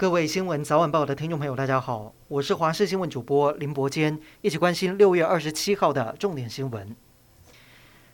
各位新闻早晚报的听众朋友，大家好，我是华视新闻主播林伯坚，一起关心六月二十七号的重点新闻。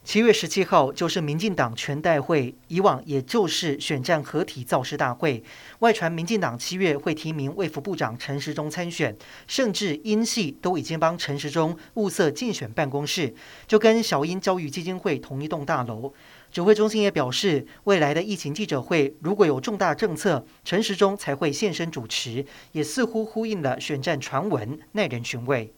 七月十七号就是民进党全代会，以往也就是选战合体造势大会。外传民进党七月会提名卫福部长陈时中参选，甚至英系都已经帮陈时中物色竞选办公室，就跟小英教育基金会同一栋大楼。指挥中心也表示，未来的疫情记者会如果有重大政策，陈时中才会现身主持，也似乎呼应了选战传闻，耐人寻味。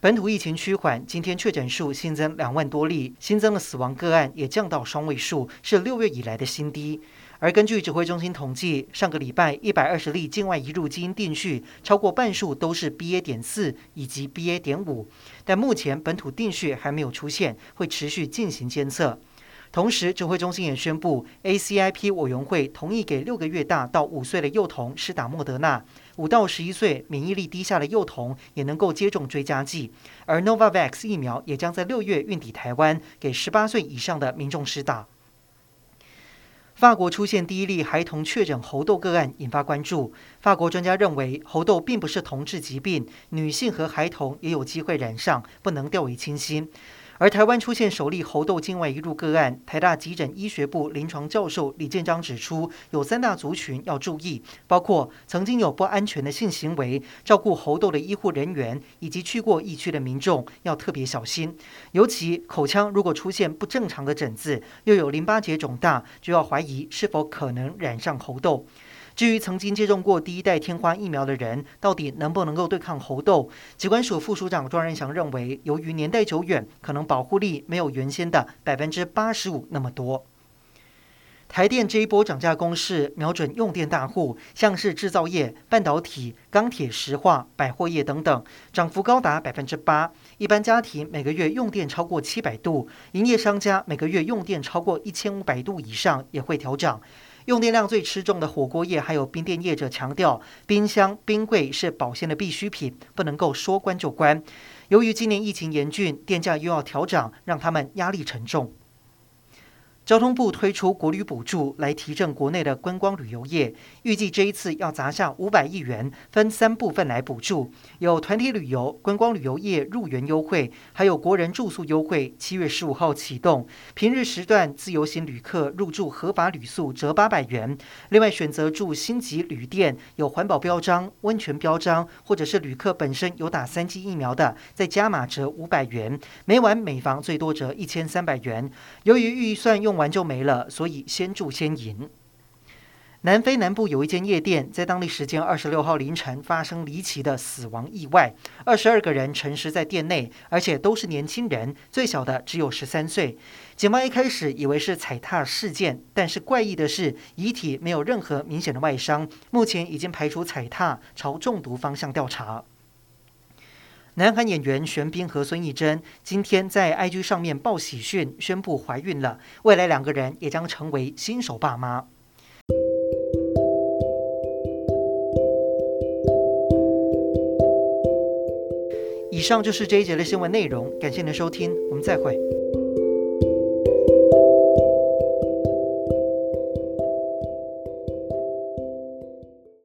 本土疫情趋缓，今天确诊数新增两万多例，新增的死亡个案也降到双位数，是六月以来的新低。而根据指挥中心统计，上个礼拜一百二十例境外移入基因定序，超过半数都是 BA. 点四以及 BA. 点五，但目前本土定序还没有出现，会持续进行监测。同时，指挥中心也宣布，ACIP 委员会同意给六个月大到五岁的幼童施打莫德纳，五到十一岁免疫力低下的幼童也能够接种追加剂，而 Novavax 疫苗也将在六月运抵台湾，给十八岁以上的民众施打。法国出现第一例孩童确诊猴痘个案，引发关注。法国专家认为，猴痘并不是同质疾病，女性和孩童也有机会染上，不能掉以轻心。而台湾出现首例猴痘境外移入个案，台大急诊医学部临床教授李建章指出，有三大族群要注意，包括曾经有不安全的性行为、照顾猴痘的医护人员以及去过疫区的民众要特别小心。尤其口腔如果出现不正常的疹子，又有淋巴结肿大，就要怀疑是否可能染上猴痘。至于曾经接种过第一代天花疫苗的人，到底能不能够对抗猴痘？疾管署副署长庄人祥认为，由于年代久远，可能保护力没有原先的百分之八十五那么多。台电这一波涨价攻势瞄准用电大户，像是制造业、半导体、钢铁、石化、百货业等等，涨幅高达百分之八。一般家庭每个月用电超过七百度，营业商家每个月用电超过一千五百度以上也会调涨。用电量最吃重的火锅业还有冰店业者强调，冰箱、冰柜是保鲜的必需品，不能够说关就关。由于今年疫情严峻，电价又要调整，让他们压力沉重。交通部推出国旅补助来提振国内的观光旅游业，预计这一次要砸下五百亿元，分三部分来补助，有团体旅游、观光旅游业入园优惠，还有国人住宿优惠。七月十五号启动，平日时段自由行旅客入住合法旅宿折八百元，另外选择住星级旅店有环保标章、温泉标章，或者是旅客本身有打三剂疫苗的，再加码折五百元，每晚每房最多折一千三百元。由于预算用。用完就没了，所以先住先赢。南非南部有一间夜店，在当地时间二十六号凌晨发生离奇的死亡意外，二十二个人沉尸在店内，而且都是年轻人，最小的只有十三岁。警方一开始以为是踩踏事件，但是怪异的是，遗体没有任何明显的外伤，目前已经排除踩踏，朝中毒方向调查。南韩演员玄彬和孙艺珍今天在 IG 上面报喜讯，宣布怀孕了。未来两个人也将成为新手爸妈。以上就是这一节的新闻内容，感谢您的收听，我们再会。